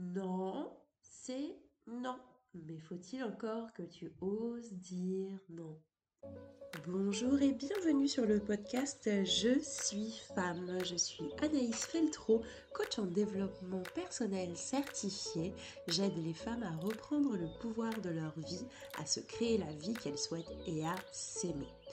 Non, c'est non. Mais faut-il encore que tu oses dire non? Bonjour et bienvenue sur le podcast Je suis femme. Je suis Anaïs Feltro, coach en développement personnel certifié. J'aide les femmes à reprendre le pouvoir de leur vie, à se créer la vie qu'elles souhaitent et à s'aimer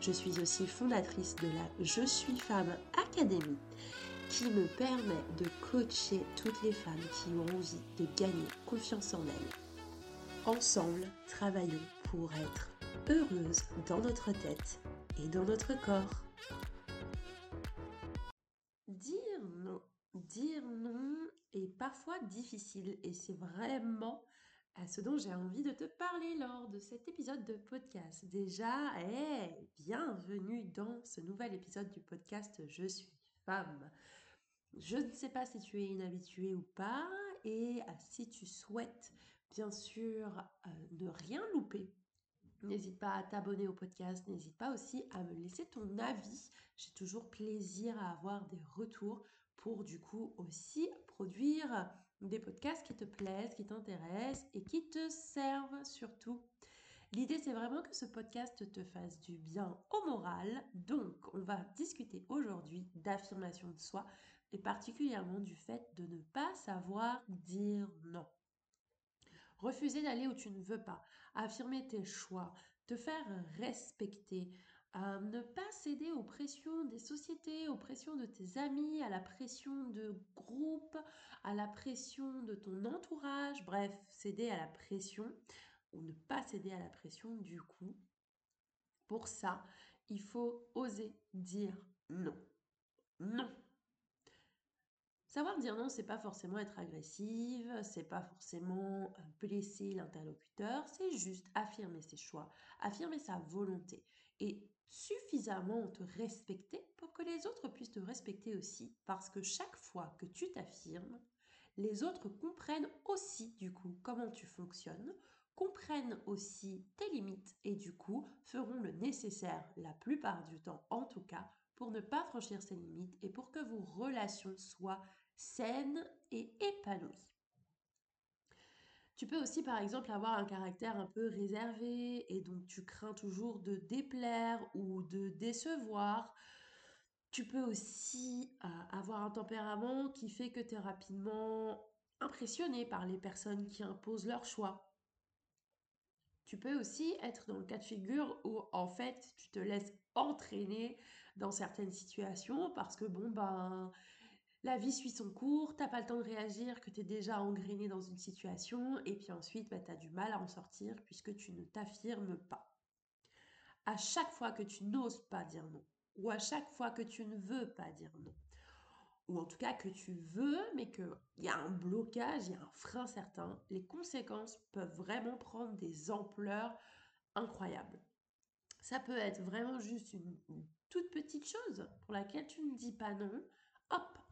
Je suis aussi fondatrice de la Je suis femme Académie qui me permet de coacher toutes les femmes qui ont envie de gagner confiance en elles. Ensemble, travaillons pour être heureuses dans notre tête et dans notre corps. Dire non, dire non est parfois difficile et c'est vraiment à ce dont j'ai envie de te parler lors de cet épisode de podcast. Déjà, bienvenue dans ce nouvel épisode du podcast Je suis femme. Je ne sais pas si tu es inhabitué ou pas et euh, si tu souhaites bien sûr euh, ne rien louper. N'hésite pas à t'abonner au podcast, n'hésite pas aussi à me laisser ton avis. J'ai toujours plaisir à avoir des retours pour du coup aussi produire des podcasts qui te plaisent, qui t'intéressent et qui te servent surtout. L'idée, c'est vraiment que ce podcast te fasse du bien au moral. Donc, on va discuter aujourd'hui d'affirmation de soi et particulièrement du fait de ne pas savoir dire non. Refuser d'aller où tu ne veux pas, affirmer tes choix, te faire respecter, ne pas céder aux pressions des sociétés, aux pressions de tes amis, à la pression de groupe, à la pression de ton entourage, bref, céder à la pression ou ne pas céder à la pression du coup. Pour ça, il faut oser dire non. Non. Savoir dire non, c'est pas forcément être agressive, c'est pas forcément blesser l'interlocuteur, c'est juste affirmer ses choix, affirmer sa volonté. Suffisamment te respecter pour que les autres puissent te respecter aussi. Parce que chaque fois que tu t'affirmes, les autres comprennent aussi du coup comment tu fonctionnes, comprennent aussi tes limites et du coup feront le nécessaire la plupart du temps en tout cas pour ne pas franchir ces limites et pour que vos relations soient saines et épanouies. Tu peux aussi, par exemple, avoir un caractère un peu réservé et donc tu crains toujours de déplaire ou de décevoir. Tu peux aussi euh, avoir un tempérament qui fait que tu es rapidement impressionné par les personnes qui imposent leur choix. Tu peux aussi être dans le cas de figure où en fait tu te laisses entraîner dans certaines situations parce que bon ben la vie suit son cours, t'as pas le temps de réagir, que tu es déjà engrainé dans une situation, et puis ensuite, bah, tu as du mal à en sortir puisque tu ne t'affirmes pas. À chaque fois que tu n'oses pas dire non, ou à chaque fois que tu ne veux pas dire non, ou en tout cas que tu veux, mais qu'il y a un blocage, il y a un frein certain, les conséquences peuvent vraiment prendre des ampleurs incroyables. Ça peut être vraiment juste une toute petite chose pour laquelle tu ne dis pas non,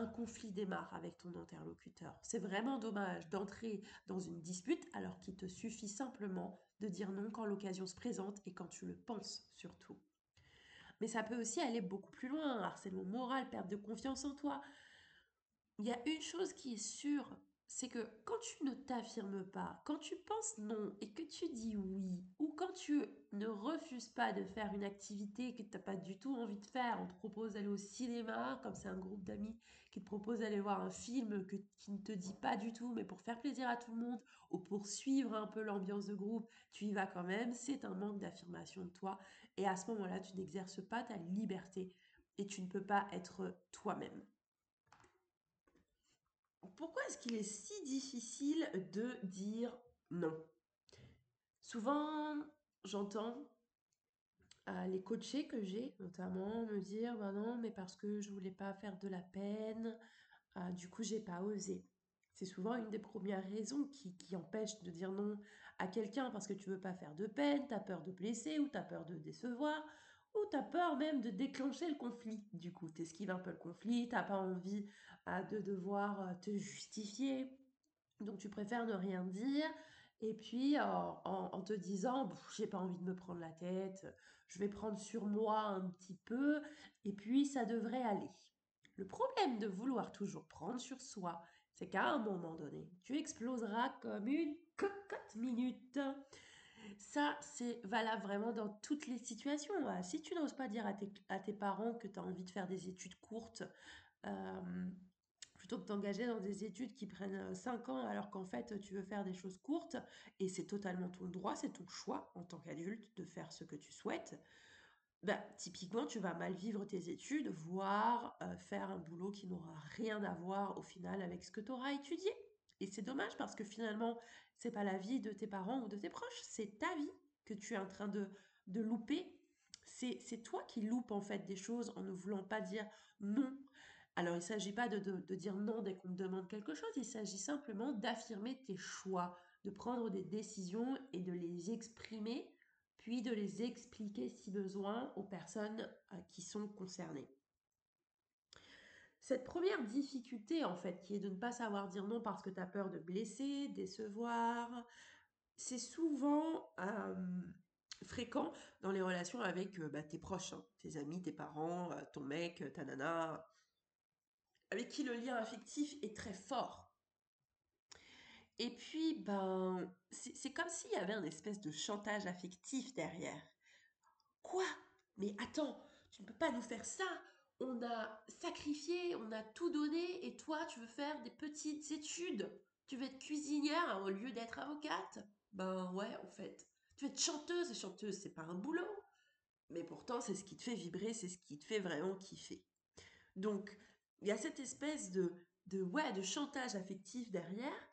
un conflit démarre avec ton interlocuteur. C'est vraiment dommage d'entrer dans une dispute alors qu'il te suffit simplement de dire non quand l'occasion se présente et quand tu le penses surtout. Mais ça peut aussi aller beaucoup plus loin, harcèlement moral, perte de confiance en toi. Il y a une chose qui est sûre, c'est que quand tu ne t'affirmes pas, quand tu penses non et que tu dis oui, ou quand tu ne refuses pas de faire une activité que tu n'as pas du tout envie de faire, on te propose d'aller au cinéma, comme c'est un groupe d'amis qui te propose d'aller voir un film que, qui ne te dit pas du tout, mais pour faire plaisir à tout le monde, ou pour suivre un peu l'ambiance de groupe, tu y vas quand même, c'est un manque d'affirmation de toi, et à ce moment-là, tu n'exerces pas ta liberté, et tu ne peux pas être toi-même pourquoi est-ce qu'il est si difficile de dire non? Souvent, j'entends euh, les coachés que j'ai notamment me dire bah non mais parce que je voulais pas faire de la peine euh, du coup j'ai pas osé. C'est souvent une des premières raisons qui, empêche de dire non à quelqu'un parce que tu veux pas faire de peine, tu as peur de blesser ou tu as peur de décevoir ou tu as peur même de déclencher le conflit. Du coup, tu esquives un peu le conflit, tu pas envie euh, de devoir euh, te justifier. Donc tu préfères ne rien dire et puis en, te disant, j'ai pas envie de me prendre la tête, je vais prendre sur moi un petit peu et puis ça devrait aller. Le problème de vouloir toujours prendre sur soi, c'est qu'à un moment donné, tu exploseras comme une cocotte minute. Ça, c'est valable vraiment dans toutes les situations. Si tu n'oses pas dire à tes, parents que tu as envie de faire des études courtes, plutôt que t'engager dans des études qui prennent 5 ans alors qu'en fait tu veux faire des choses courtes, et c'est totalement ton droit, c'est ton choix en tant qu'adulte de faire ce que tu souhaites, bah, typiquement, tu vas mal vivre tes études, voire faire un boulot qui n'aura rien à voir au final avec ce que tu auras étudié. Et c'est dommage parce que finalement, c'est pas la vie de tes parents ou de tes proches, c'est ta vie que tu es en train de, de louper. C'est toi qui loupes en fait des choses en ne voulant pas dire non. Alors il ne s'agit pas de, de dire non dès qu'on te demande quelque chose, il s'agit simplement d'affirmer tes choix, de prendre des décisions et de les exprimer puis de les expliquer si besoin aux personnes euh, qui sont concernées. Cette première difficulté, en fait, qui est de ne pas savoir dire non parce que tu as peur de blesser, décevoir, c'est souvent fréquent dans les relations avec bah, tes proches, hein, tes amis, tes parents, ton mec, ta nana, avec qui le lien affectif est très fort. Et puis, ben, c'est comme s'il y avait un espèce de chantage affectif derrière. Quoi? Mais attends, tu ne peux pas nous faire ça? On a sacrifié, on a tout donné, et toi, tu veux faire des petites études. Tu veux être cuisinière au lieu d'être avocate Ben ouais, en fait. Tu veux être chanteuse, et chanteuse, c'est pas un boulot. Mais pourtant, c'est ce qui te fait vibrer, c'est ce qui te fait vraiment kiffer. Donc, il y a cette espèce de, de, ouais, de chantage affectif derrière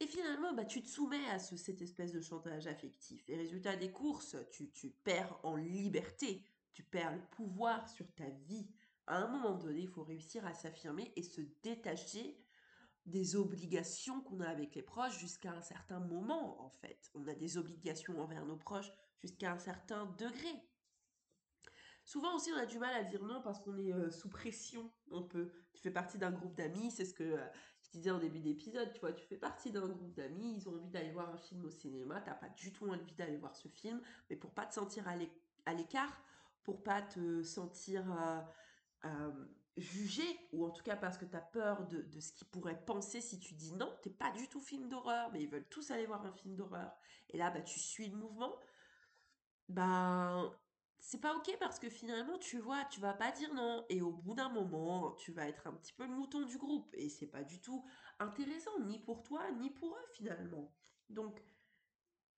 et finalement, bah, tu te soumets à cette espèce de chantage affectif. Et résultat des courses, tu, tu perds en liberté, tu perds le pouvoir sur ta vie. À un moment donné, il faut réussir à s'affirmer et se détacher des obligations qu'on a avec les proches jusqu'à un certain moment, en fait. On a des obligations envers nos proches jusqu'à un certain degré. Souvent aussi, on a du mal à dire non parce qu'on est euh, sous pression. On peut. Tu fais partie d'un groupe d'amis, c'est ce que euh, disais en début d'épisode, tu vois, tu fais partie d'un groupe d'amis, ils ont envie d'aller voir un film au cinéma, t'as pas du tout envie d'aller voir ce film, mais pour pas te sentir à l'écart, pour pas te sentir euh, euh, jugé, ou en tout cas parce que tu as peur de, ce qu'ils pourraient penser si tu dis non, t'es pas du tout film d'horreur, mais ils veulent tous aller voir un film d'horreur, et là, bah, tu suis le mouvement, ben, c'est pas ok parce que finalement, tu vois, tu vas pas dire non. Et au bout d'un moment, tu vas être un petit peu le mouton du groupe. Et c'est pas du tout intéressant, ni pour toi, ni pour eux finalement. Donc,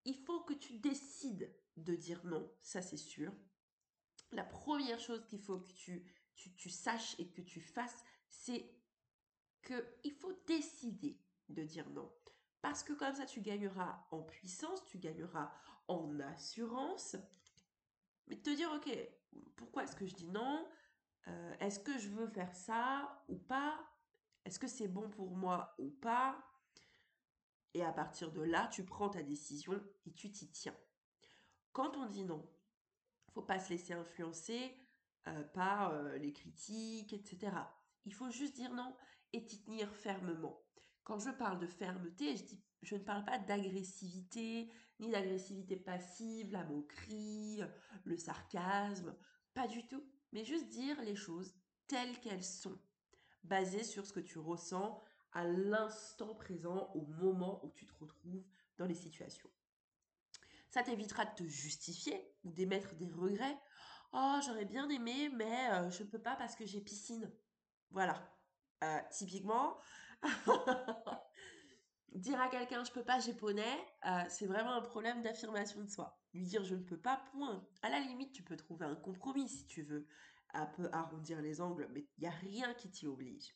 il faut que tu décides de dire non, ça c'est sûr. La première chose qu'il faut que tu, tu, tu, saches et que tu fasses, c'est qu'il faut décider de dire non. Parce que comme ça, tu gagneras en puissance, tu gagneras en assurance, mais te dire, ok, pourquoi est-ce que je dis non? Euh, Est-ce que je veux faire ça ou pas? Est-ce que c'est bon pour moi ou pas? Et à partir de là, tu prends ta décision et tu t'y tiens. Quand on dit non, faut pas se laisser influencer euh, par euh, les critiques, etc. Il faut juste dire non et t'y tenir fermement. Quand je parle de fermeté, je, ne parle pas d'agressivité, ni d'agressivité passive, la moquerie, le sarcasme, pas du tout, mais juste dire les choses telles qu'elles sont, basées sur ce que tu ressens à l'instant présent, au moment où tu te retrouves dans les situations. Ça t'évitera de te justifier ou d'émettre des regrets. Oh, j'aurais bien aimé, mais euh, je ne peux pas parce que j'ai piscine. Voilà. Euh, typiquement, dire à quelqu'un je peux pas, j'ai poney, euh, c'est vraiment un problème d'affirmation de soi. Lui dire je ne peux pas, point. À la limite, tu peux trouver un compromis si tu veux, un peu arrondir les angles, mais il n'y a rien qui t'y oblige.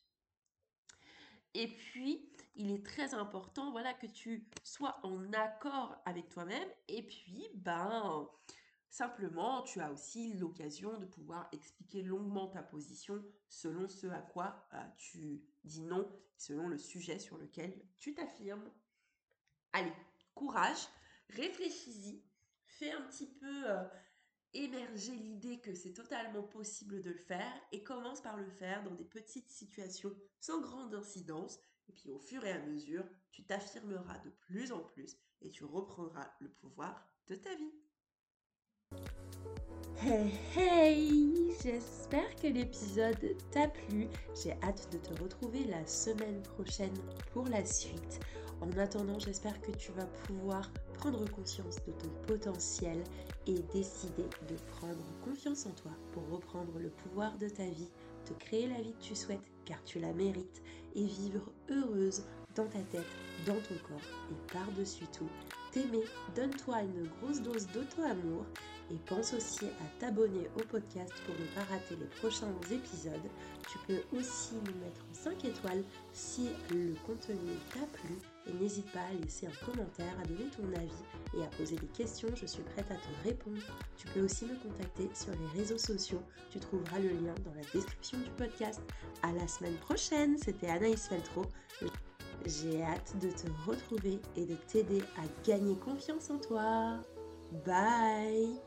Et puis, il est très important, voilà, que tu sois en accord avec toi-même. Et puis, ben, Simplement, tu as aussi l'occasion de pouvoir expliquer longuement ta position selon ce à quoi euh, tu dis non, selon le sujet sur lequel tu t'affirmes. Allez, courage, réfléchis-y, fais un petit peu euh, émerger l'idée que c'est totalement possible de le faire et commence par le faire dans des petites situations sans grande incidence. Et puis au fur et à mesure, tu t'affirmeras de plus en plus et tu reprendras le pouvoir de ta vie. Hey hey J'espère que l'épisode t'a plu. J'ai hâte de te retrouver la semaine prochaine pour la suite. En attendant, j'espère que tu vas pouvoir prendre conscience de ton potentiel et décider de prendre confiance en toi pour reprendre le pouvoir de ta vie, te créer la vie que tu souhaites car tu la mérites et vivre heureuse dans ta tête, dans ton corps et par-dessus tout, t'aimer, donne-toi une grosse dose d'auto-amour et pense aussi à t'abonner au podcast pour ne pas rater les prochains épisodes. Tu peux aussi nous mettre 5 étoiles si le contenu t'a plu et n'hésite pas à laisser un commentaire, à donner ton avis et à poser des questions, je suis prête à te répondre. Tu peux aussi me contacter sur les réseaux sociaux, tu trouveras le lien dans la description du podcast. À la semaine prochaine, c'était Anaïs Feltro. J'ai hâte de te retrouver et de t'aider à gagner confiance en toi. Bye